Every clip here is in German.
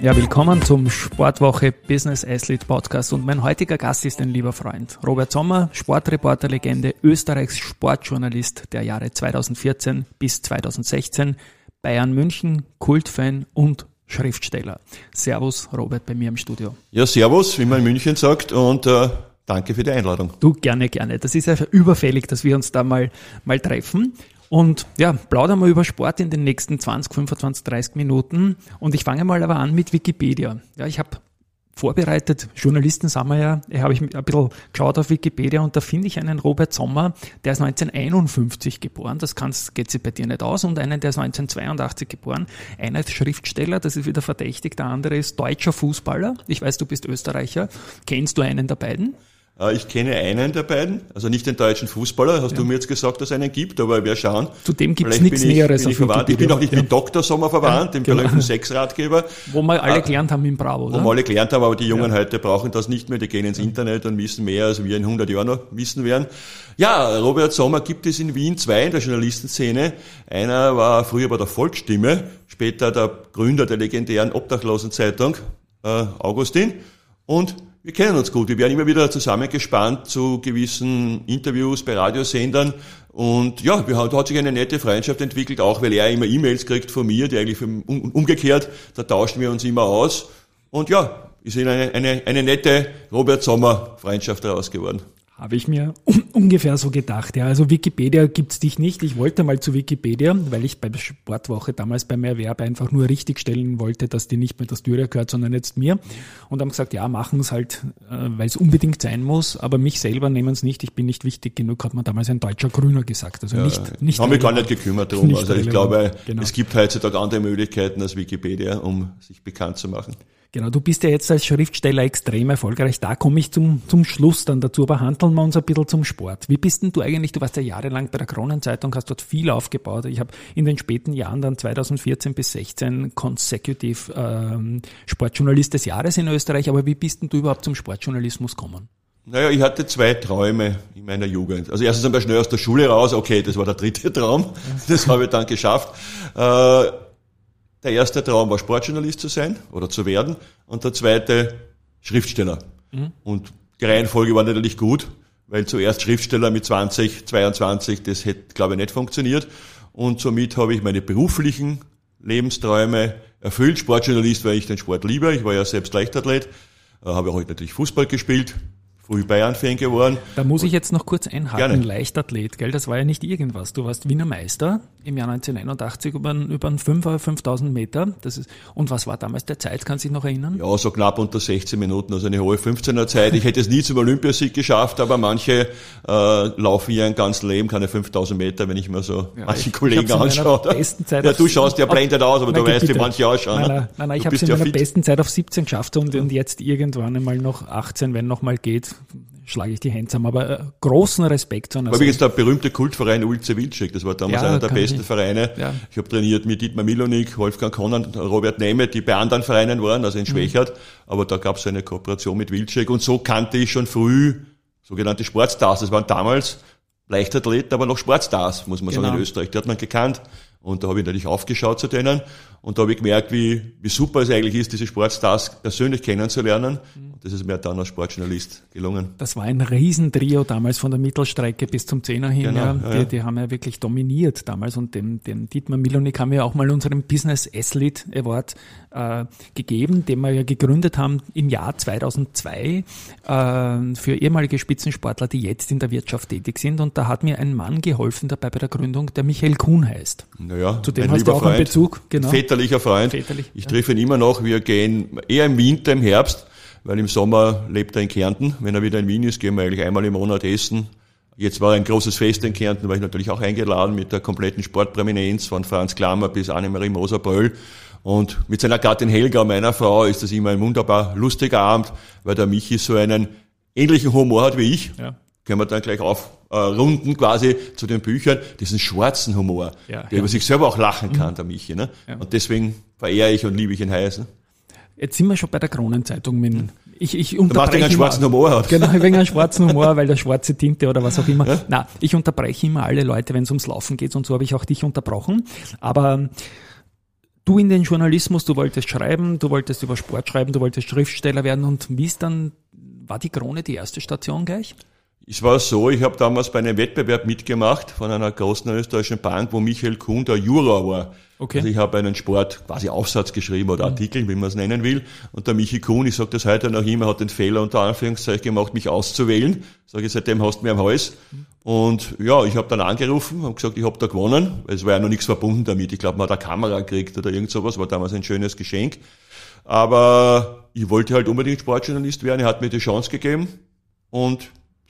Ja, willkommen zum Sportwoche Business Athlete Podcast und mein heutiger Gast ist ein lieber Freund. Robert Sommer, Sportreporterlegende, Österreichs Sportjournalist der Jahre 2014 bis 2016, Bayern München, Kultfan und Schriftsteller. Servus, Robert, bei mir im Studio. Ja, servus, wie man in München sagt und äh, danke für die Einladung. Du, gerne, gerne. Das ist ja überfällig, dass wir uns da mal, mal treffen. Und ja, plaudern wir über Sport in den nächsten 20, 25, 30 Minuten. Und ich fange mal aber an mit Wikipedia. Ja, ich habe vorbereitet, Journalisten sind wir ja, habe ich ein bisschen geschaut auf Wikipedia und da finde ich einen Robert Sommer, der ist 1951 geboren, das kannst, geht sich bei dir nicht aus, und einen, der ist 1982 geboren. Einer ist Schriftsteller, das ist wieder verdächtig, der andere ist deutscher Fußballer. Ich weiß, du bist Österreicher. Kennst du einen der beiden? Äh, ich kenne einen der beiden, also nicht den deutschen Fußballer, hast ja. du mir jetzt gesagt, dass es einen gibt, aber wir schauen. Zudem gibt es nichts Näheres bin ich, verwandt. ich bin auch nicht ja. mit Dr. Sommer verwandt, ja, dem genau. berühmten Sexratgeber. Wo wir alle äh, gelernt haben im Bravo, oder? Wo wir alle gelernt haben, aber die Jungen heute brauchen das nicht mehr, die gehen ins Internet und wissen mehr, als wir in 100 Jahren noch wissen werden. Ja, Robert Sommer gibt es in Wien zwei in der Journalistenszene. Einer war früher bei der Volksstimme, später der Gründer der legendären Obdachlosenzeitung, äh, Augustin, und wir kennen uns gut. Wir werden immer wieder zusammengespannt zu gewissen Interviews bei Radiosendern. Und ja, wir haben, da hat sich eine nette Freundschaft entwickelt, auch weil er immer E-Mails kriegt von mir, die eigentlich umgekehrt, da tauschen wir uns immer aus. Und ja, ist eine, eine, eine nette Robert Sommer Freundschaft daraus geworden. Habe ich mir ungefähr so gedacht. Ja, also Wikipedia gibt's dich nicht. Ich wollte mal zu Wikipedia, weil ich bei der Sportwoche damals beim Erwerb einfach nur richtigstellen wollte, dass die nicht mehr das Dürre gehört, sondern jetzt mir. Und haben gesagt, ja, machen es halt, äh, weil es unbedingt sein muss, aber mich selber nehmen es nicht. Ich bin nicht wichtig genug, hat man damals ein deutscher Grüner gesagt. Also nicht, ja, nicht. Haben wir gar nicht gekümmert drum. Also ich glaube, genau. es gibt heutzutage andere Möglichkeiten als Wikipedia, um sich bekannt zu machen. Genau, du bist ja jetzt als Schriftsteller extrem erfolgreich. Da komme ich zum, zum Schluss dann dazu, aber handeln wir uns ein bisschen zum Sport. Wie bist denn du eigentlich, du warst ja jahrelang bei der Kronenzeitung, hast dort viel aufgebaut. Ich habe in den späten Jahren dann 2014 bis 16 consecutive ähm, Sportjournalist des Jahres in Österreich. Aber wie bist denn du überhaupt zum Sportjournalismus gekommen? Naja, ich hatte zwei Träume in meiner Jugend. Also erstens einmal schnell aus der Schule raus, okay, das war der dritte Traum, das habe ich dann geschafft. Äh, der erste Traum war Sportjournalist zu sein oder zu werden und der zweite Schriftsteller. Mhm. Und die Reihenfolge war natürlich gut, weil zuerst Schriftsteller mit 20, 22, das hätte, glaube ich, nicht funktioniert. Und somit habe ich meine beruflichen Lebensträume erfüllt. Sportjournalist, weil ich den Sport liebe. Ich war ja selbst Leichtathlet, äh, habe auch natürlich Fußball gespielt früh Bayern-Fan geworden. Da muss ich jetzt noch kurz einhaken. Gerne. Leichtathlet, gell? Das war ja nicht irgendwas. Du warst Wiener Meister im Jahr 1981 über, über einen 5 5000 Meter. Das ist, und was war damals der Zeit? Kannst du dich noch erinnern? Ja, so knapp unter 16 Minuten, also eine hohe 15er Zeit. Ich hätte es nie zum Olympiasieg geschafft, aber manche äh, laufen ja ein ganz Leben, keine 5000 Meter, wenn ich mir so ja, manche Kollegen anschaue. ja, du schaust ja blendet aus, aber du weißt, wie manche ausschauen. Nein, nein, nein, nein ich habe es in meiner ja besten Zeit auf 17 geschafft und, und jetzt irgendwann einmal noch 18, wenn noch mal geht schlage ich die Hände zusammen. Aber äh, großen Respekt. War übrigens der berühmte Kultverein Ulze Wilczek, das war damals ja, einer der besten ich, Vereine. Ja. Ich habe trainiert mit Dietmar Milonik, Wolfgang Konnan, Robert Nehme, die bei anderen Vereinen waren, also in mhm. Schwächert. Mhm. Aber da gab es eine Kooperation mit Wilczek und so kannte ich schon früh sogenannte Sportstars. Das waren damals Leichtathleten, aber noch Sportstars, muss man genau. sagen, in Österreich. Die hat man gekannt. Und da habe ich natürlich aufgeschaut zu denen. Und da habe ich gemerkt, wie, wie super es eigentlich ist, diese Sportstars persönlich kennenzulernen. Mhm. Das ist mir dann als Sportjournalist gelungen. Das war ein Riesentrio damals von der Mittelstrecke bis zum Zehner hin. Genau, ja. Die, ja. die, haben ja wirklich dominiert damals und dem, dem Dietmar Milonik haben wir auch mal unseren Business Athlete Award äh, gegeben, den wir ja gegründet haben im Jahr 2002 äh, für ehemalige Spitzensportler, die jetzt in der Wirtschaft tätig sind. Und da hat mir ein Mann geholfen dabei bei der Gründung, der Michael Kuhn heißt. Naja, Zu dem hast du auch Freund, einen Bezug. Genau. Väterlicher Freund. Väterlich, ich ja. treffe ihn immer noch. Wir gehen eher im Winter, im Herbst weil im Sommer lebt er in Kärnten. Wenn er wieder in Wien ist, gehen wir eigentlich einmal im Monat essen. Jetzt war ein großes Fest in Kärnten, war ich natürlich auch eingeladen mit der kompletten Sportpräminenz von Franz Klammer bis Annemarie Moser-Bröll. Und mit seiner Gattin Helga, meiner Frau, ist das immer ein wunderbar lustiger Abend, weil der Michi so einen ähnlichen Humor hat wie ich. Ja. Können wir dann gleich aufrunden äh, quasi zu den Büchern, diesen schwarzen Humor, ja, der ja. über sich selber auch lachen kann, mhm. der Michi. Ne? Und deswegen verehre ich und liebe ich ihn heiß. Ne? Jetzt sind wir schon bei der Kronenzeitung. Mit, ich, ich unterbreche du einen schwarzen Humor hat. Genau, wegen einem schwarzen Humor, weil der schwarze Tinte oder was auch immer. Ja? Na, ich unterbreche immer alle Leute, wenn es ums Laufen geht und so habe ich auch dich unterbrochen. Aber du in den Journalismus, du wolltest schreiben, du wolltest über Sport schreiben, du wolltest Schriftsteller werden und wie ist dann, war die Krone die erste Station gleich? Es war so, ich habe damals bei einem Wettbewerb mitgemacht von einer großen österreichischen Bank, wo Michael Kuhn der Juror war. Okay. Also ich habe einen Sport quasi Aufsatz geschrieben oder mhm. Artikel, wie man es nennen will. Und der Michi Kuhn, ich sage das heute noch immer, hat den Fehler unter Anführungszeichen gemacht, mich auszuwählen. Sage ich, seitdem hast du mir am Hals. Mhm. Und ja, ich habe dann angerufen und gesagt, ich habe da gewonnen. Es war ja noch nichts verbunden damit. Ich glaube, man hat eine Kamera gekriegt oder irgend sowas, war damals ein schönes Geschenk. Aber ich wollte halt unbedingt Sportjournalist werden. Er hat mir die Chance gegeben. Und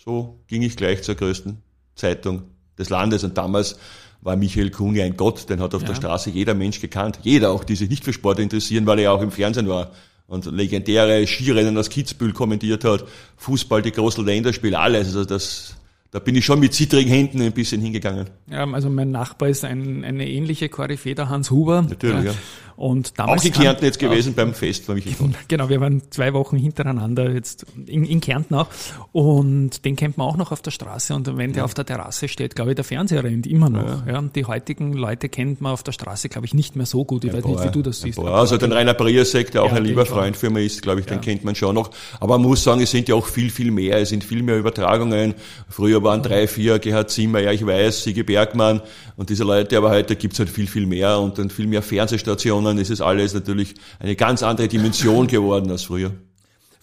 so ging ich gleich zur größten Zeitung des Landes. Und damals war Michael Kuhn ja ein Gott, den hat auf ja. der Straße jeder Mensch gekannt. Jeder, auch die sich nicht für Sport interessieren, weil er ja auch im Fernsehen war und legendäre Skirennen aus Kitzbühel kommentiert hat, Fußball, die großen Länderspiele, alles. Also das da bin ich schon mit zittrigen Händen ein bisschen hingegangen. Ja, also mein Nachbar ist ein, eine ähnliche Koryphäe, der Hans Huber. Natürlich, ja. Und damals auch in Kärnten jetzt gewesen auch, beim Fest, war mich Genau, wir waren zwei Wochen hintereinander jetzt in, in Kärnten auch. Und den kennt man auch noch auf der Straße. Und wenn der auf der Terrasse steht, glaube ich, der Fernseher rennt immer noch. Ja. ja. die heutigen Leute kennt man auf der Straße, glaube ich, nicht mehr so gut. Ich ein weiß nicht, wie du das siehst. Also den Rainer Briasek, der auch ein lieber Freund für mich ist, glaube ich, den kennt man schon noch. Aber man muss sagen, es sind ja auch viel, viel mehr. Es sind viel mehr Übertragungen. Früher waren drei, vier, Gerhard Zimmer, ja, ich weiß, Sigi Bergmann und diese Leute, aber heute gibt's halt viel, viel mehr und dann viel mehr Fernsehstationen. Es ist alles natürlich eine ganz andere Dimension geworden als früher.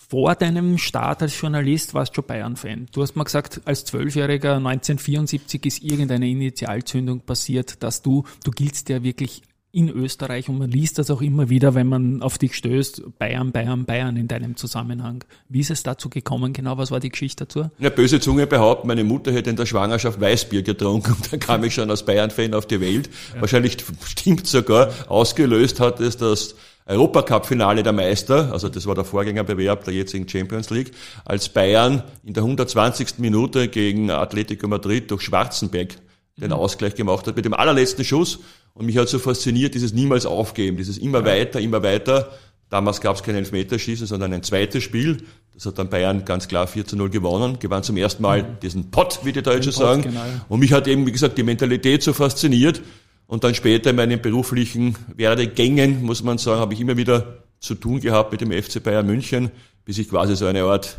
Vor deinem Start als Journalist warst du schon Bayern-Fan. Du hast mal gesagt, als Zwölfjähriger 1974 ist irgendeine Initialzündung passiert, dass du, du giltst ja wirklich in Österreich und man liest das auch immer wieder, wenn man auf dich stößt, Bayern, Bayern, Bayern in deinem Zusammenhang. Wie ist es dazu gekommen genau? Was war die Geschichte dazu? Ja, böse Zunge behaupten, meine Mutter hätte in der Schwangerschaft Weißbier getrunken und dann kam ich schon als Bayern-Fan auf die Welt. Ja. Wahrscheinlich stimmt sogar, ausgelöst hat es das Europacup-Finale der Meister, also das war der Vorgängerbewerb der jetzigen Champions League, als Bayern in der 120. Minute gegen Atletico Madrid durch Schwarzenbeck den mhm. Ausgleich gemacht hat mit dem allerletzten Schuss und mich hat so fasziniert, dieses niemals aufgeben, dieses immer ja. weiter, immer weiter. Damals gab es kein Elfmeterschießen, sondern ein zweites Spiel. Das hat dann Bayern ganz klar 4 zu 0 gewonnen, gewann zum ersten Mal mhm. diesen Pott, wie die Deutschen Pot, sagen. Genau. Und mich hat eben, wie gesagt, die Mentalität so fasziniert. Und dann später in meinen beruflichen Werdegängen, muss man sagen, habe ich immer wieder zu tun gehabt mit dem FC Bayern München, bis ich quasi so eine Art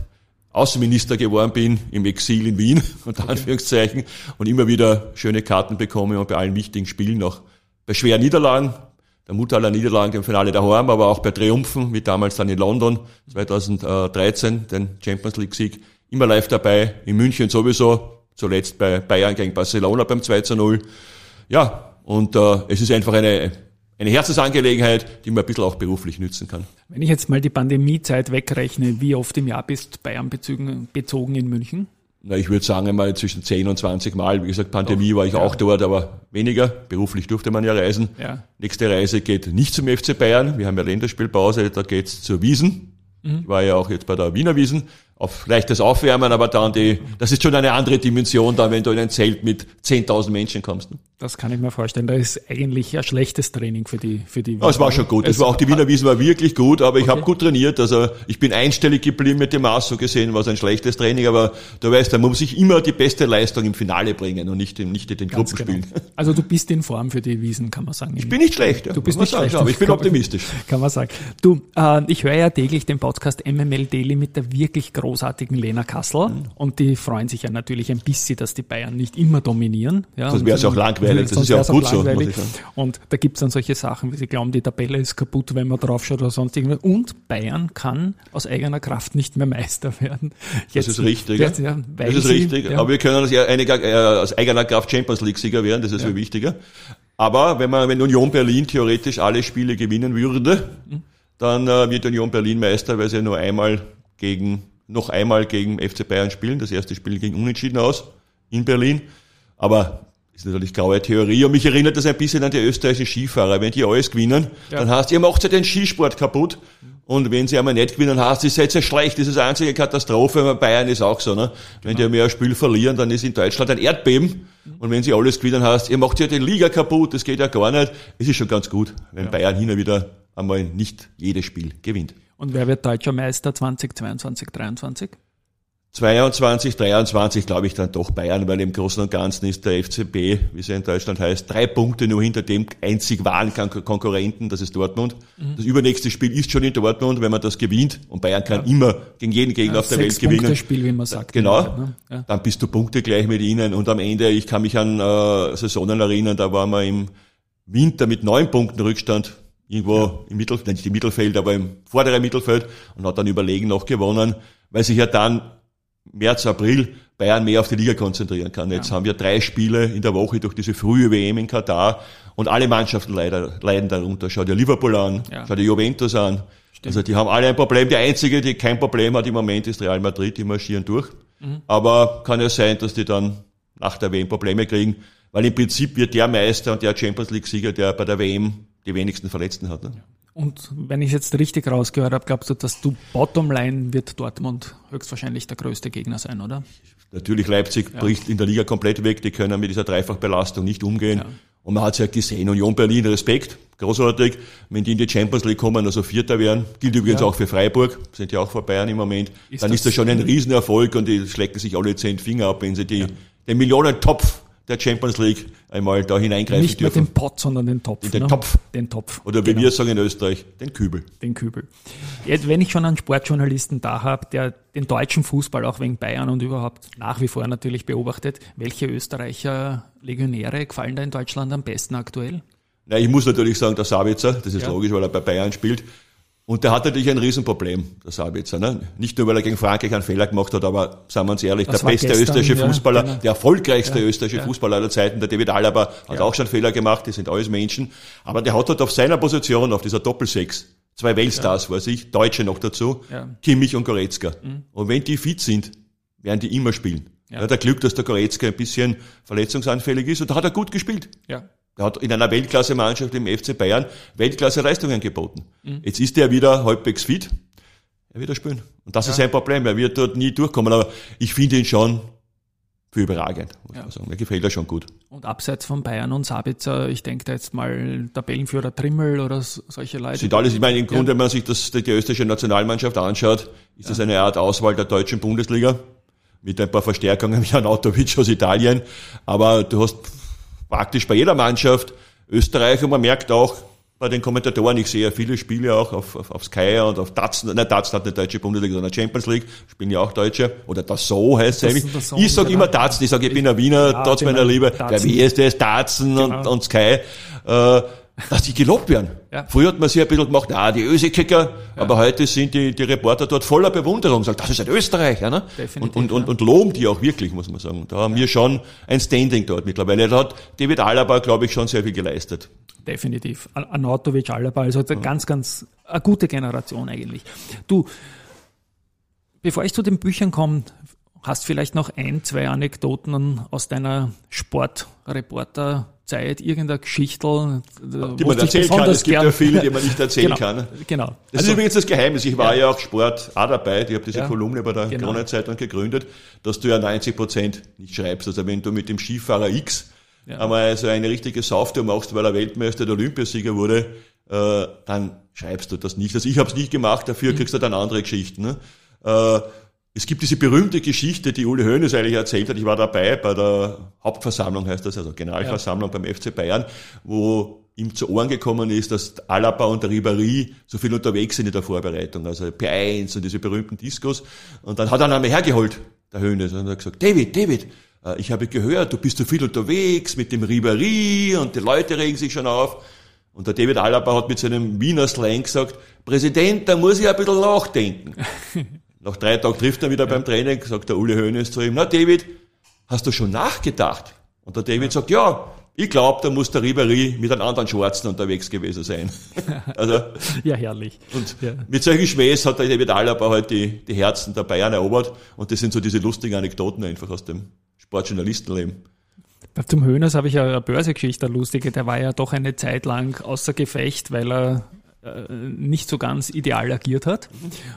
Außenminister geworden bin, im Exil in Wien, unter okay. Anführungszeichen, und immer wieder schöne Karten bekomme und bei allen wichtigen Spielen noch bei schweren Niederlagen, der Mutter aller Niederlagen im Finale daheim, aber auch bei Triumphen, wie damals dann in London 2013, den Champions League Sieg, immer live dabei, in München sowieso, zuletzt bei Bayern gegen Barcelona beim 2 zu 0. Ja, und äh, es ist einfach eine, eine Herzensangelegenheit, die man ein bisschen auch beruflich nützen kann. Wenn ich jetzt mal die Pandemiezeit wegrechne, wie oft im Jahr bist Bayern bezogen, bezogen in München? Na, ich würde sagen einmal zwischen 10 und 20 Mal. Wie gesagt, Pandemie Doch, war ich ja. auch dort, aber weniger. Beruflich durfte man ja reisen. Ja. Nächste Reise geht nicht zum FC Bayern. Wir haben ja Länderspielpause, da geht's zur Wiesen. Mhm. Ich war ja auch jetzt bei der Wiener Wiesen auf leichtes Aufwärmen, aber dann die, das ist schon eine andere Dimension dann, wenn du in ein Zelt mit 10.000 Menschen kommst. Ne? Das kann ich mir vorstellen. Da ist eigentlich ein schlechtes Training für die, für die Wiener. es war schon gut. Es, war auch die Wiener Wiesen war wirklich gut, aber ich okay. habe gut trainiert. Also ich bin einstellig geblieben mit dem Maß so gesehen, war es ein schlechtes Training, aber du weißt, da muss ich immer die beste Leistung im Finale bringen und nicht, nicht in den Ganz Gruppenspielen. Genau. Also du bist in Form für die Wiesen, kann man sagen. Ich bin nicht schlecht, ja. Du bist nicht schlecht. aber ich bin optimistisch. Kann man sagen. Du, äh, ich höre ja täglich den Podcast MML Daily mit der wirklich großartigen Lena Kassel mhm. und die freuen sich ja natürlich ein bisschen, dass die Bayern nicht immer dominieren. Ja, das wäre es auch langweilig, das ist ja auch gut so. Und da gibt es dann solche Sachen, wie sie glauben, die Tabelle ist kaputt, wenn man drauf schaut oder sonst irgendwas. Und Bayern kann aus eigener Kraft nicht mehr Meister werden. Jetzt, das ist richtig. Jetzt, ja, das ist sie, richtig. Ja. Aber wir können aus, äh, aus eigener Kraft Champions League Sieger werden, das ist ja. viel wichtiger. Aber wenn man, wenn Union Berlin theoretisch alle Spiele gewinnen würde, mhm. dann äh, wird Union Berlin Meister, weil sie nur einmal gegen noch einmal gegen FC Bayern spielen. Das erste Spiel ging unentschieden aus in Berlin. Aber ist natürlich graue Theorie. Und mich erinnert das ein bisschen an die österreichischen Skifahrer. Wenn die alles gewinnen, ja. dann heißt, ihr macht ja den Skisport kaputt. Und wenn sie einmal nicht gewinnen, ihr seid ja schlecht. Das ist eine einzige Katastrophe. Bei Bayern ist auch so, ne? Wenn genau. die mehr ein Spiel verlieren, dann ist in Deutschland ein Erdbeben. Und wenn sie alles gewinnen, heißt, ihr macht ja den Liga kaputt. Das geht ja gar nicht. Es ist schon ganz gut, wenn ja. Bayern hin und wieder einmal nicht jedes Spiel gewinnt. Und wer wird deutscher Meister 2022, 2023? 22, 23 glaube ich dann doch Bayern, weil im Großen und Ganzen ist der FCB, wie es ja in Deutschland heißt, drei Punkte nur hinter dem einzig wahren Konkurrenten, das ist Dortmund. Mhm. Das übernächste Spiel ist schon in Dortmund, wenn man das gewinnt und Bayern kann ja. immer gegen jeden Gegner ja, auf der Welt gewinnen. Spiel, wie man sagt. Genau. Ne? Ja. Dann bist du Punkte gleich mit ihnen und am Ende, ich kann mich an äh, Saisonen erinnern, da waren wir im Winter mit neun Punkten Rückstand irgendwo im Mittelfeld, nicht im Mittelfeld, aber im vorderen Mittelfeld und hat dann überlegen noch gewonnen, weil sich ja dann März, April Bayern mehr auf die Liga konzentrieren kann. Jetzt ja. haben wir drei Spiele in der Woche durch diese frühe WM in Katar und alle Mannschaften leiden, leiden darunter. Schau dir Liverpool an, ja. schau dir Juventus an. Stimmt. Also die haben alle ein Problem. Die einzige, die kein Problem hat im Moment, ist Real Madrid, die marschieren durch. Mhm. Aber kann ja sein, dass die dann nach der WM Probleme kriegen, weil im Prinzip wird der Meister und der Champions League Sieger, der bei der WM die wenigsten Verletzten hat. Ne? Und wenn ich jetzt richtig rausgehört habe, glaubst du, dass du Bottomline wird Dortmund höchstwahrscheinlich der größte Gegner sein, oder? Natürlich, Leipzig ja. bricht in der Liga komplett weg, die können mit dieser Dreifachbelastung nicht umgehen. Ja. Und man hat es ja gesehen, Union Berlin, Respekt, großartig. Wenn die in die Champions League kommen, also Vierter werden, gilt übrigens ja. auch für Freiburg, sind ja auch vor Bayern im Moment, ist dann das ist das schon ein Riesenerfolg und die schlecken sich alle zehn Finger ab, wenn sie die, den Millionentopf der Champions League einmal da hineingreifen Nicht dürfen. Nicht den Pott, sondern den Topf. Den ne? Topf. Den Topf. Oder wie genau. wir sagen in Österreich, den Kübel. Den Kübel. Jetzt, wenn ich schon einen Sportjournalisten da habe, der den deutschen Fußball auch wegen Bayern und überhaupt nach wie vor natürlich beobachtet, welche Österreicher Legionäre gefallen da in Deutschland am besten aktuell? Na, ich muss natürlich sagen, der Sabitzer, das ist ja. logisch, weil er bei Bayern spielt. Und der hat natürlich ein Riesenproblem, der Sabitzer. Ne? Nicht nur, weil er gegen Frankreich einen Fehler gemacht hat, aber sagen wir uns ehrlich, das der beste gestern, österreichische Fußballer, genau. der erfolgreichste ja, österreichische ja. Fußballer aller Zeiten, der David Alaba, hat auch schon Fehler gemacht, die sind alles Menschen. Aber der hat halt auf seiner Position, auf dieser Doppelsechs, zwei Weltstars, weiß ich, Deutsche noch dazu, Kimmich und Goretzka. Mhm. Und wenn die fit sind, werden die immer spielen. Ja. hat er Glück, dass der Goretzka ein bisschen verletzungsanfällig ist und da hat er gut gespielt. Ja. Er hat in einer Weltklasse-Mannschaft im FC Bayern Weltklasse-Leistungen geboten. Mhm. Jetzt ist er wieder halbwegs fit. Er wird er spielen. Und das ja. ist sein Problem. Er wird dort nie durchkommen. Aber ich finde ihn schon für überragend, muss ja. man sagen. Mir gefällt er schon gut. Und abseits von Bayern und Sabitzer, ich denke da jetzt mal Tabellenführer Trimmel oder solche Leute. Sind alles, ich meine, im Grunde, ja. wenn man sich das, die österreichische Nationalmannschaft anschaut, ist das eine Art Auswahl der deutschen Bundesliga. Mit ein paar Verstärkungen wie Anatovic aus Italien. Aber du hast praktisch bei jeder Mannschaft. Österreich und man merkt auch bei den Kommentatoren, ich sehe ja viele Spiele auch auf, auf, auf Sky und auf Datsen, nein, Datsen hat eine deutsche Bundesliga, sondern Champions League, spielen ja auch Deutsche, oder das so heißt es eigentlich. Ich sage immer Datsen, ich sage, ich bin ein Wiener, ja, trotz meiner Liebe, der WSD ist Datsen genau. und, und Sky. Äh, dass die gelobt werden. Ja. Früher hat man sich ein bisschen gemacht, ah, die Ösekicker, ja. aber heute sind die, die Reporter dort voller Bewunderung, sagen, das ist ein Österreicher, ne? Definitiv, und, und, und, und loben die auch wirklich, muss man sagen. Da haben ja. wir schon ein Standing dort mittlerweile. Da hat David Alaba, glaube ich, schon sehr viel geleistet. Definitiv. Anatovic, Alaba, also eine ganz, ganz, eine gute Generation eigentlich. Du, bevor ich zu den Büchern komme, hast vielleicht noch ein, zwei Anekdoten aus deiner Sportreporter Zeit irgendeine Geschichte, die man erzählen kann. Es gibt ja viele, die man nicht erzählen genau, kann. Genau. Das also, ist übrigens das Geheimnis. Ich war ja, ja auch Sport auch dabei. Ich habe diese ja, Kolumne bei der genau. Corona-Zeitung gegründet, dass du ja 90 Prozent nicht schreibst. Also wenn du mit dem Skifahrer X ja. einmal so eine richtige Sauftour machst, weil er Weltmeister der Olympiasieger wurde, äh, dann schreibst du das nicht. Also ich habe es nicht gemacht, dafür mhm. kriegst du dann andere Geschichten. Ne? Äh, es gibt diese berühmte Geschichte, die Uli Hoeneß eigentlich erzählt hat. Ich war dabei bei der Hauptversammlung, heißt das, also Generalversammlung ja. beim FC Bayern, wo ihm zu Ohren gekommen ist, dass Alaba und der Ribéry so viel unterwegs sind in der Vorbereitung, also P1 und diese berühmten Discos. Und dann hat er einmal hergeholt, der Hoeneß, und hat gesagt, David, David, äh, ich habe gehört, du bist so viel unterwegs mit dem Ribéry und die Leute regen sich schon auf. Und der David Alaba hat mit seinem Wiener Slang gesagt, Präsident, da muss ich ein bisschen nachdenken. Nach drei Tagen trifft er wieder ja. beim Training, sagt der Uli Hoeneß zu ihm, na David, hast du schon nachgedacht? Und der David sagt, ja, ich glaube, da muss der Ribery mit einem anderen Schwarzen unterwegs gewesen sein. also, ja, herrlich. Und ja. mit solchen Schmähs hat der David Alaba halt die, die Herzen der Bayern erobert. Und das sind so diese lustigen Anekdoten einfach aus dem Sportjournalistenleben. Zum Höhners habe ich ja eine Börsegeschichte, eine lustige. Der war ja doch eine Zeit lang außer Gefecht, weil er nicht so ganz ideal agiert hat.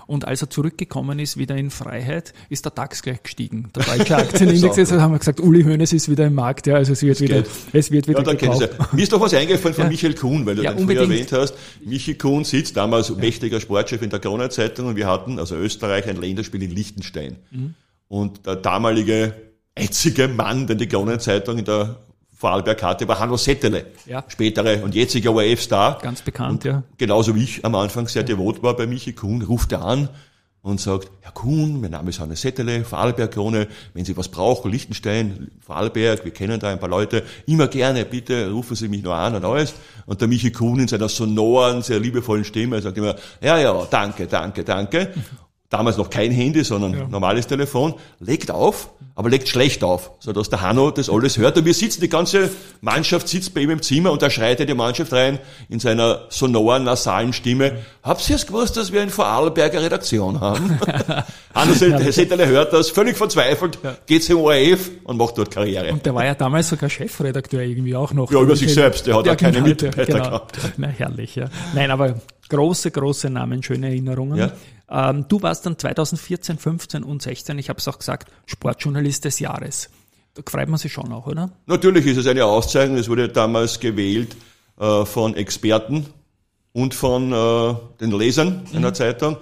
Und als er zurückgekommen ist, wieder in Freiheit, ist der DAX gleich gestiegen. Der deutsche Aktienindex, jetzt haben wir gesagt, Uli Hoeneß ist wieder im Markt, ja, also es wird wieder, es wird wieder ja, gekauft. Mir ist doch was eingefallen von ja. Michael Kuhn, weil du ja, den früher erwähnt hast. Michael Kuhn sitzt damals mächtiger Sportchef in der Kronenzeitung und wir hatten, also Österreich, ein Länderspiel in Liechtenstein. Mhm. Und der damalige einzige Mann, den die Kronenzeitung in der Vorarlberg hatte, war Hanno Settele, ja. spätere und jetziger ORF-Star. Ganz bekannt, und ja. Genauso wie ich am Anfang sehr devot war bei Michi Kuhn, ruft er an und sagt, Herr Kuhn, mein Name ist Hanno Settele, Vorarlberg-Krone, wenn Sie was brauchen, Liechtenstein, Vorarlberg, wir kennen da ein paar Leute, immer gerne, bitte rufen Sie mich nur an und alles. Und der Michi Kuhn in seiner sonoren, sehr liebevollen Stimme sagt immer, ja, ja, danke, danke, danke damals noch kein Handy, sondern ja. normales Telefon, legt auf, aber legt schlecht auf, so dass der Hanno das alles hört. Und wir sitzen, die ganze Mannschaft sitzt bei ihm im Zimmer und da schreit er die Mannschaft rein in seiner sonoren, nasalen Stimme. Habt ihr es gewusst, dass wir eine Vorarlberger Redaktion haben? Hanno Setterle hört das, völlig verzweifelt, ja. geht zum ORF und macht dort Karriere. Und der war ja damals sogar Chefredakteur irgendwie auch noch. Ja, über sich selbst, der hat ja, keine Mitarbeiter genau. gehabt. Na, herrlich, ja. Nein, aber große, große Namen, schöne Erinnerungen. Ja. Ähm, du warst dann 2014, 15 und 16, ich habe es auch gesagt, Sportjournalist des Jahres. Da freut man sich schon auch, oder? Natürlich ist es eine Auszeichnung. Es wurde damals gewählt äh, von Experten und von äh, den Lesern mhm. einer Zeitung.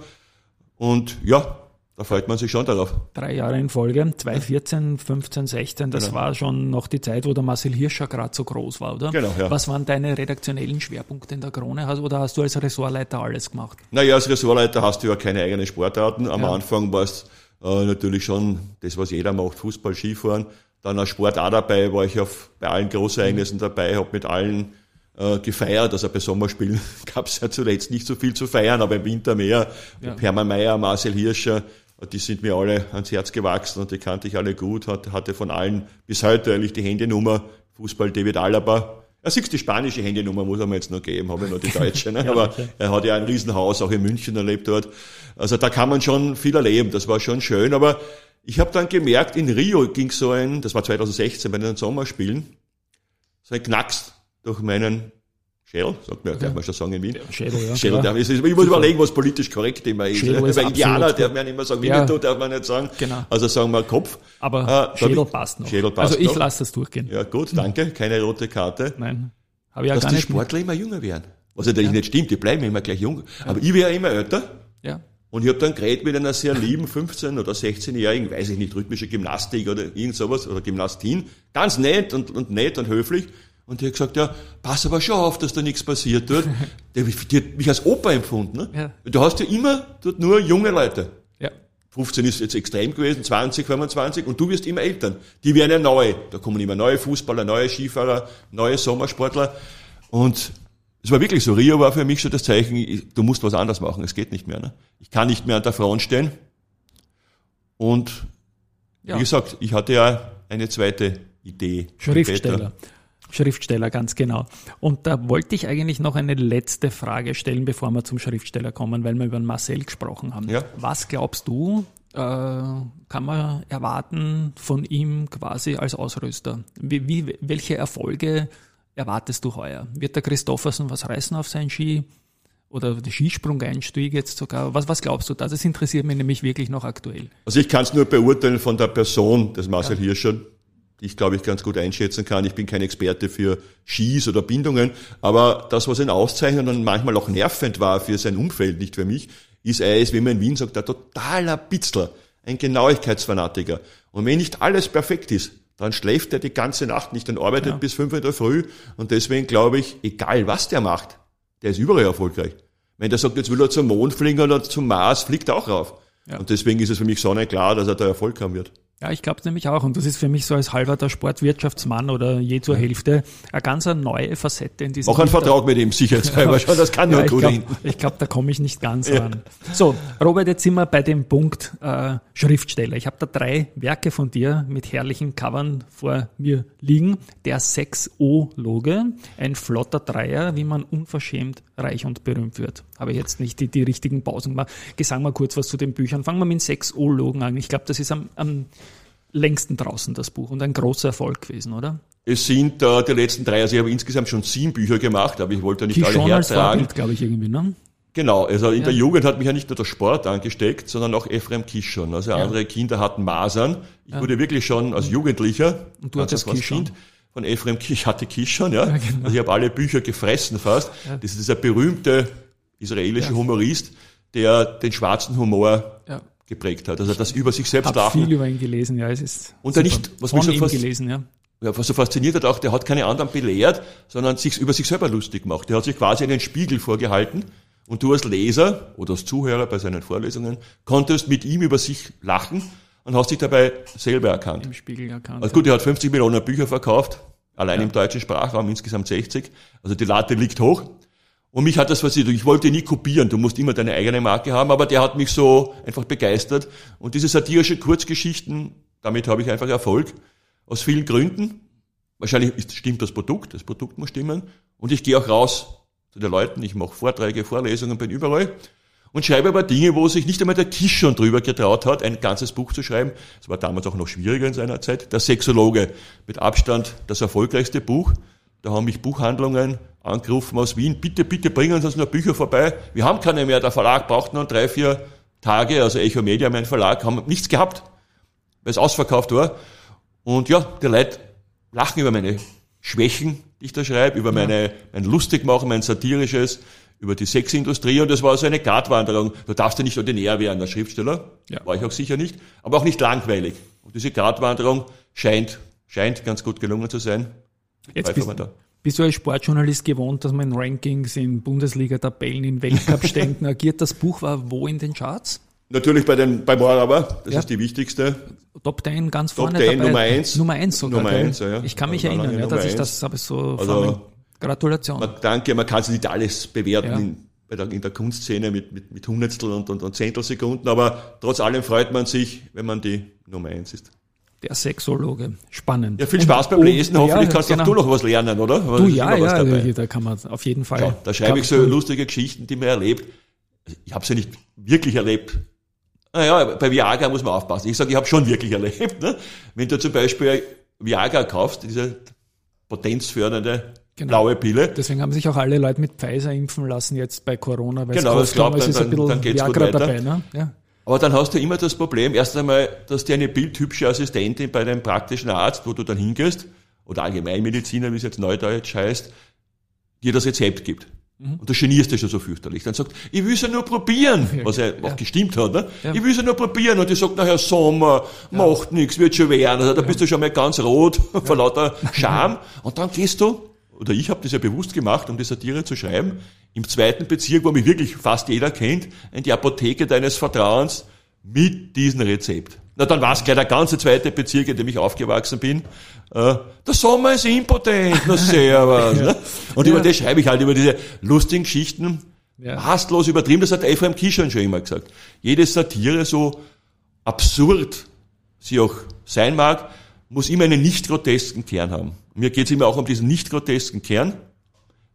Und ja, da freut man sich schon darauf. Drei Jahre in Folge, 2014, 15, 16, das genau. war schon noch die Zeit, wo der Marcel Hirscher gerade so groß war, oder? Genau, ja. Was waren deine redaktionellen Schwerpunkte in der Krone? Oder hast du als Ressortleiter alles gemacht? Naja, als Ressortleiter hast du ja keine eigenen Sportarten. Am ja. Anfang war es äh, natürlich schon das, was jeder macht, Fußball, Skifahren. Dann als Sport auch dabei, war ich auf, bei allen Großereignissen mhm. dabei, habe mit allen äh, gefeiert. Also bei Sommerspielen gab es ja zuletzt nicht so viel zu feiern, aber im Winter mehr. Ja. Hermann Mayer, Marcel Hirscher, die sind mir alle ans Herz gewachsen und die kannte ich alle gut, hatte von allen bis heute eigentlich die Handynummer, Fußball David Alaba. Er sieht die spanische Handynummer, muss er mir jetzt noch geben, habe ich noch die deutsche. Ne? Aber er hat ja ein Riesenhaus, auch in München erlebt dort. Also da kann man schon viel erleben, das war schon schön. Aber ich habe dann gemerkt, in Rio ging so ein, das war 2016 bei den Sommerspielen, so ein Knacks durch meinen Schädel, sagt man, ja. darf man schon sagen in Wien. Schädel, ja. Schädel darf ich, ich muss überlegen, was politisch korrekt immer ist. Schädel ist Bei Indianer darf man immer sagen, Winnetou ja. darf man nicht sagen. Genau. Also sagen wir Kopf. Aber äh, Schädel passt noch. Schädel passt also ich lasse das durchgehen. Ja gut, danke. Keine rote Karte. Nein. Habe ich ja Dass gar die nicht Sportler immer jünger werden. Was natürlich ja. nicht stimmt, die bleiben immer gleich jung. Aber ich werde immer älter. Ja. Und ich habe dann geredet mit einer sehr lieben 15- oder 16-jährigen, weiß ich nicht, rhythmische Gymnastik oder irgend sowas, oder Gymnastin. Ganz nett und, und nett und höflich. Und die hat gesagt, ja, pass aber schon auf, dass da nichts passiert dort. die, die hat mich als Opa empfunden. Ne? Ja. Du hast ja immer dort nur junge Leute. Ja. 15 ist jetzt extrem gewesen, 20, 25 und du wirst immer Eltern. Die werden ja neu. Da kommen immer neue Fußballer, neue Skifahrer, neue Sommersportler. Und es war wirklich so. Rio war für mich schon das Zeichen, du musst was anderes machen. Es geht nicht mehr. Ne? Ich kann nicht mehr an der Front stehen. Und ja. wie gesagt, ich hatte ja eine zweite Idee. Schriftsteller. Schriftsteller, ganz genau. Und da wollte ich eigentlich noch eine letzte Frage stellen, bevor wir zum Schriftsteller kommen, weil wir über Marcel gesprochen haben. Ja. Was glaubst du, äh, kann man erwarten von ihm quasi als Ausrüster? Wie, wie, welche Erfolge erwartest du heuer? Wird der Christoffersen was reißen auf seinen Ski? Oder der Skisprung-Einstieg jetzt sogar. Was, was glaubst du da? Das interessiert mich nämlich wirklich noch aktuell. Also ich kann es nur beurteilen von der Person des Marcel ja. Hirscher die ich glaube ich ganz gut einschätzen kann. Ich bin kein Experte für Skis oder Bindungen, aber das, was ihn auszeichnet und manchmal auch nervend war für sein Umfeld, nicht für mich, ist er ist, wie man in Wien sagt, ein totaler Pitzler, ein Genauigkeitsfanatiker. Und wenn nicht alles perfekt ist, dann schläft er die ganze Nacht nicht und arbeitet ja. bis fünf in der Früh. Und deswegen glaube ich, egal was der macht, der ist überall erfolgreich. Wenn der sagt, jetzt will er zum Mond fliegen oder zum Mars, fliegt er auch rauf. Ja. Und deswegen ist es für mich sonnenklar, dass er da Erfolg haben wird. Ja, ich glaube nämlich auch. Und das ist für mich so als halber der Sportwirtschaftsmann oder je zur Hälfte eine ganz eine neue Facette in diesem. Auch ein Vertrag mit ihm, sicherheitshalber schon. Das kann nur ja, gut Ich glaube, glaub, da komme ich nicht ganz ja. ran. So, Robert, jetzt sind wir bei dem Punkt äh, Schriftsteller. Ich habe da drei Werke von dir mit herrlichen Covern vor mir liegen. Der 6O-Loge, ein flotter Dreier, wie man unverschämt reich und berühmt wird. Habe ich jetzt nicht die, die richtigen Pausen gemacht. Sagen wir kurz was zu den Büchern. Fangen wir mit 6O-Logen an. Ich glaube, das ist am, am längsten draußen, das Buch, und ein großer Erfolg gewesen, oder? Es sind äh, die letzten drei, also ich habe insgesamt schon sieben Bücher gemacht, aber ich wollte nicht Kishon alle hertragen. Glaube ich, irgendwie, ne? Genau, also in Ja. der Jugend hat mich ja nicht nur der Sport angesteckt, sondern auch Ephraim Kishon. Also andere Kinder hatten Masern. Ich wurde wirklich schon als Jugendlicher, Und du ganz hattest als. Kind, von Ephraim Kishon, ich hatte Kishon, ja. genau. Also ich habe alle Bücher gefressen fast. Das ist dieser berühmte israelische Humorist, der den schwarzen Humor Ja. geprägt hat. Also das über sich selbst lachen. viel über ihn gelesen, ja, es ist Und super. nicht, was von mich so fast- gelesen, ja. ja, was so fasziniert hat auch, der hat keine anderen belehrt, sondern sich über sich selber lustig gemacht. Der hat sich quasi einen Spiegel vorgehalten und du als Leser oder als Zuhörer bei seinen Vorlesungen konntest mit ihm über sich lachen und hast dich dabei selber erkannt. Im Spiegel erkannt. Also gut, er hat 50 Millionen Bücher verkauft, allein im deutschen Sprachraum insgesamt 60. Also die Latte liegt hoch. Und mich hat das fasziniert. Ich wollte nie kopieren, du musst immer deine eigene Marke haben, aber der hat mich so einfach begeistert. Und diese satirische Kurzgeschichten, damit habe ich einfach Erfolg. Aus vielen Gründen. Wahrscheinlich ist, stimmt das Produkt, das Produkt muss stimmen. Und ich gehe auch raus zu den Leuten, ich mache Vorträge, Vorlesungen, bin überall und schreibe aber Dinge, wo sich nicht einmal der Kisch schon drüber getraut hat, ein ganzes Buch zu schreiben. Es war damals auch noch schwieriger in seiner Zeit. Der Sexologe, mit Abstand das erfolgreichste Buch. Da haben mich Buchhandlungen angerufen aus Wien, bitte, bitte bringen Sie uns noch Bücher vorbei. Wir haben keine mehr, der Verlag braucht noch drei, vier Tage, also Echo Media, mein Verlag, haben nichts gehabt, weil es ausverkauft war. Und ja, die Leute lachen über meine Schwächen, die ich da schreibe, über meine, mein Lustigmachen, mein satirisches, über die Sexindustrie und das war so eine Gratwanderung. Du darfst ja nicht ordinär werden als Schriftsteller, Ja. war ich auch sicher nicht, aber auch nicht langweilig. Und diese Gratwanderung scheint, scheint ganz gut gelungen zu sein. Jetzt bist, bist du als Sportjournalist gewohnt, dass man in Rankings, in Bundesliga-Tabellen, in Weltcup-Ständen agiert. Das Buch war wo in den Charts? Natürlich bei den, bei Morava, das Ja. ist die wichtigste. Top 10 ganz Top vorne 10, dabei. Nummer eins. Nummer 1 sogar. Nummer gell? eins, ja, ja. Ich kann mich Also erinnern, ja, dass ich das habe so Also-. Gratulation. Man, danke, man kann es nicht alles bewerten Ja. in, der, in der Kunstszene mit, mit, mit Hundertstel und, und, und Zehntelsekunden, aber trotz allem freut man sich, wenn man die Nummer eins ist. Der Sexologe. Spannend. Ja, viel Spaß beim und- Lesen. Hoffentlich ja, kannst genau. auch du noch was lernen, oder? Du, ja, ja, dabei. da kann man auf jeden Fall. Ja, da schreibe ich so lustige Geschichten, die man erlebt. Ich habe sie nicht wirklich erlebt. Naja, bei Viagra muss man aufpassen. Ich sage, ich habe schon wirklich erlebt. Ne? Wenn du zum Beispiel Viagra kaufst, diese potenzfördernde Genau. blaue Pille, Deswegen haben sich auch alle Leute mit Pfizer impfen lassen jetzt bei Corona, weil Genau, ich es dann- ist ein bisschen dann geht's gut Viagra weiter. dabei. Ne? Ja. Aber dann hast du immer das Problem, erst einmal, dass dir eine bildhübsche Assistentin bei deinem praktischen Arzt, wo du dann hingehst, oder Allgemeinmediziner, wie es jetzt neudeutsch heißt, dir das Rezept gibt. Mhm. Und du genierst dich schon so fürchterlich. Dann sagt, ich will es ja nur probieren, was ja auch gestimmt hat. Ne? Ja. Ich will es ja nur probieren. Und die sagt nachher, Sommer, macht nichts, wird schon werden. Also da bist du schon mal ganz rot vor lauter Scham. Und dann gehst du, oder ich habe das ja bewusst gemacht, um die Satire zu schreiben, im zweiten Bezirk, wo mich wirklich fast jeder kennt, in die Apotheke deines Vertrauens mit diesem Rezept. Na, dann war es gleich der ganze zweite Bezirk, in dem ich aufgewachsen bin. Äh, der Sommer ist impotent, na servus. ne? Und Ja. über das schreibe ich halt, über diese lustigen Geschichten, Ja. hastlos übertrieben, das hat Ephraim Kishon schon immer gesagt. Jede Satire, so absurd sie auch sein mag, muss immer einen nicht grotesken Kern haben. Mir geht es immer auch um diesen nicht grotesken Kern,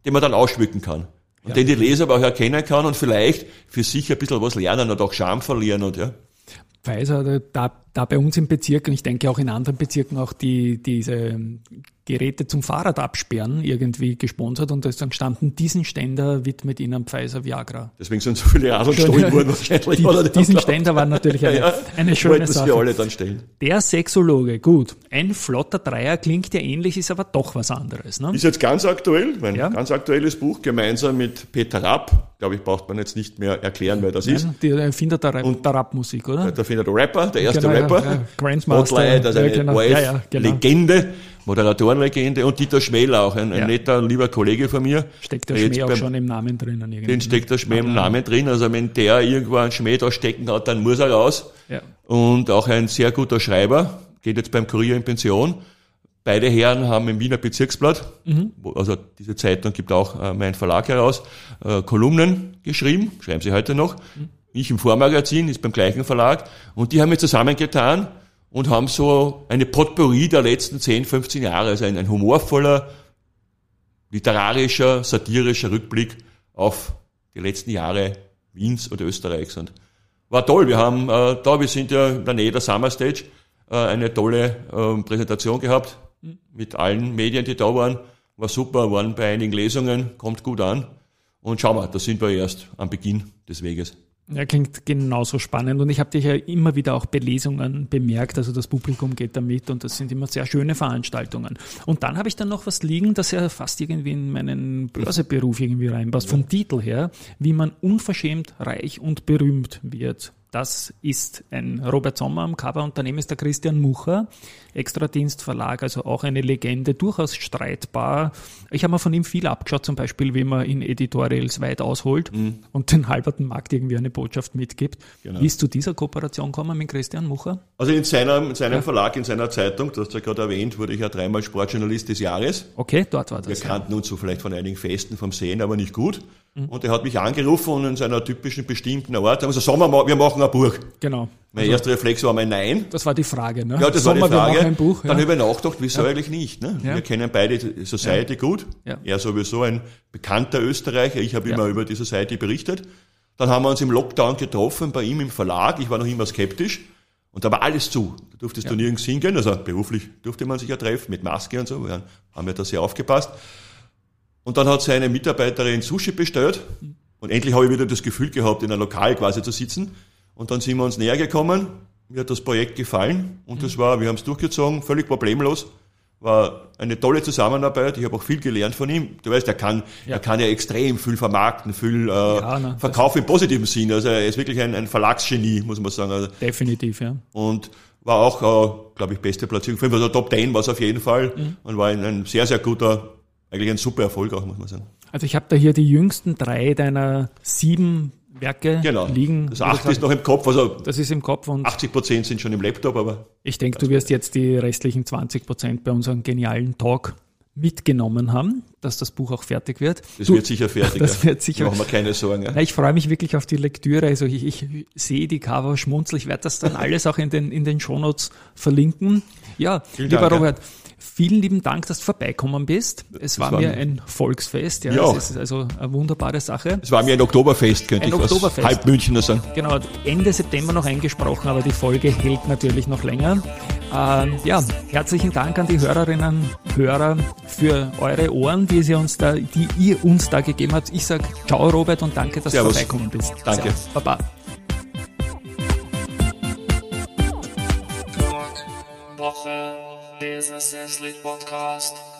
den man dann ausschmücken kann. Und den die Leser aber auch erkennen kann und vielleicht für sich ein bisschen was lernen und auch Scham verlieren und ja. Pfizer, da, da bei uns im Bezirk und ich denke auch in anderen Bezirken auch die, diese Geräte zum Fahrrad absperren irgendwie gesponsert und da ist dann gestanden, diesen Ständer widmet Ihnen Pfizer Viagra. Deswegen sind so viele Radl gestohlen worden wahrscheinlich. Die, oder? diesen Ständer war natürlich eine, ja, eine schöne Sache. alle dann stellen. Der Sexologe, gut. Ein flotter Dreier klingt ja ähnlich, ist aber doch was anderes. Ne? Ist jetzt ganz aktuell, mein Ja. ganz aktuelles Buch, gemeinsam mit Peter Rapp. Glaube ich, braucht man jetzt nicht mehr erklären, wer das ist. Nein, der Erfinder der, Rap- der Rapmusik, oder? Da findet der Rapper, der erste Genau, ja, Rapper. ja. Grandmaster. Spotlight, also eine genau. ORF genau. Legende, Moderatorenlegende und Dieter Schmäler, auch ein, ein netter, lieber Kollege von mir. Steckt der Schmäh auch beim- schon im Namen drinnen irgendwie. Den steckt der Schmäh im Namen drin. Also wenn der irgendwo einen Schmäh da stecken hat, dann muss er raus. Und auch ein sehr guter Schreiber, geht jetzt beim Kurier in Pension. Beide Herren haben im Wiener Bezirksblatt, wo, also diese Zeitung gibt auch äh, mein Verlag heraus, äh, Kolumnen geschrieben, schreiben sie heute noch. Ich im Vormagazin, ist beim gleichen Verlag. Und die haben mich zusammengetan und haben so eine Potpourri der letzten 10, 15 Jahre, also ein, ein humorvoller, literarischer, satirischer Rückblick auf die letzten Jahre Wiens oder Österreichs. Und war toll. Wir haben äh, da, wir sind ja in der Nähe der Summer Stage, äh, eine tolle äh, Präsentation gehabt mit allen Medien, die da waren. War super, waren bei einigen Lesungen, kommt gut an. Und schau mal, da sind wir erst am Beginn des Weges. Ja, klingt genauso spannend. Und ich habe dich ja immer wieder auch bei Lesungen bemerkt. Also das Publikum geht da mit und das sind immer sehr schöne Veranstaltungen. Und dann habe ich dann noch was liegen, das ja fast irgendwie in meinen Börseberuf irgendwie reinpasst. Vom Titel her, wie man unverschämt reich und berühmt wird. Das ist ein Robert Sommer am Cover. Unternehmen ist der Christian Mucher, Extradienstverlag, also auch eine Legende, durchaus streitbar. Ich habe mir von ihm viel abgeschaut, zum Beispiel, wie man in Editorials weit ausholt mhm. und den halberten Markt irgendwie eine Botschaft mitgibt. Genau. Wie ist zu dieser Kooperation gekommen mit Christian Mucher? Also in seinem, in seinem ja. Verlag, in seiner Zeitung, du hast ja gerade erwähnt, wurde ich ja dreimal Sportjournalist des Jahres. Okay, dort war das. Wir kannten ja. uns so vielleicht von einigen Festen vom Sehen, aber nicht gut. Mhm. Und er hat mich angerufen und in seiner typischen bestimmten Art haben gesagt, Sommer, wir machen ein Buch. Genau. Mein also, erster Reflex war mein Nein. Das war die Frage, ne? Ja, das Sommer, war die Frage. Wir ein Buch, ja. Dann habe ich nachgedacht, wieso ja. eigentlich nicht? Ne? Ja. Wir kennen beide die Society gut. Ja. Er sowieso ein bekannter Österreicher. Ich habe immer über die Society berichtet. Dann haben wir uns im Lockdown getroffen bei ihm im Verlag. Ich war noch immer skeptisch. Und da war alles zu. Da durftest du nirgends hingehen. Also beruflich durfte man sich ja treffen mit Maske und so. Wir haben ja da sehr aufgepasst. Und dann hat seine Mitarbeiterin Sushi bestellt. Und endlich habe ich wieder das Gefühl gehabt, in einem Lokal quasi zu sitzen. Und dann sind wir uns näher gekommen. Mir hat das Projekt gefallen. Und das war, wir haben es durchgezogen, völlig problemlos. War eine tolle Zusammenarbeit. Ich habe auch viel gelernt von ihm. Du weißt, er kann, ja. er kann ja extrem viel vermarkten, viel äh, ja, ne, verkaufen im positiven Sinn. Also er ist wirklich ein, ein Verlagsgenie, muss man sagen. Also, Definitiv, ja. Und war auch, äh, glaube ich, beste Platzierung. Also Top 10 war es auf jeden Fall. Mhm. Und war ein, ein sehr, sehr guter eigentlich ein super Erfolg auch, muss man sagen. Also ich habe da hier die jüngsten drei deiner sieben Werke genau. liegen. Das achte ist noch im Kopf. Also das ist im Kopf. Und 80 Prozent sind schon im Laptop, aber. Ich denke, du wirst jetzt die restlichen 20 Prozent bei unserem genialen Talk mitgenommen haben, dass das Buch auch fertig wird. Das du, wird sicher fertig. Das wird sicher. Machen wir keine Sorgen. Ja. Ich freue mich wirklich auf die Lektüre. Also ich, ich sehe die Cover schmunzel. Ich werde das dann alles auch in den, in den Shownotes verlinken. Ja, Vielen lieber Dank, Robert, ja. Vielen lieben Dank, dass du vorbeikommen bist. Es war, war mir ein Volksfest. Ja, ja. Es ist also eine wunderbare Sache. Es war mir ein Oktoberfest, könnte ein ich Oktoberfest. halb Münchner sagen. Genau, Ende September noch eingesprochen, aber die Folge hält natürlich noch länger. Ähm, ja, herzlichen Dank an die Hörerinnen und Hörer für eure Ohren, die, sie uns da, die ihr uns da gegeben habt. Ich sage ciao Robert und danke, dass Servus. du vorbeikommen bist. Danke. Servus. Baba. Woche. Business Sleep Podcast.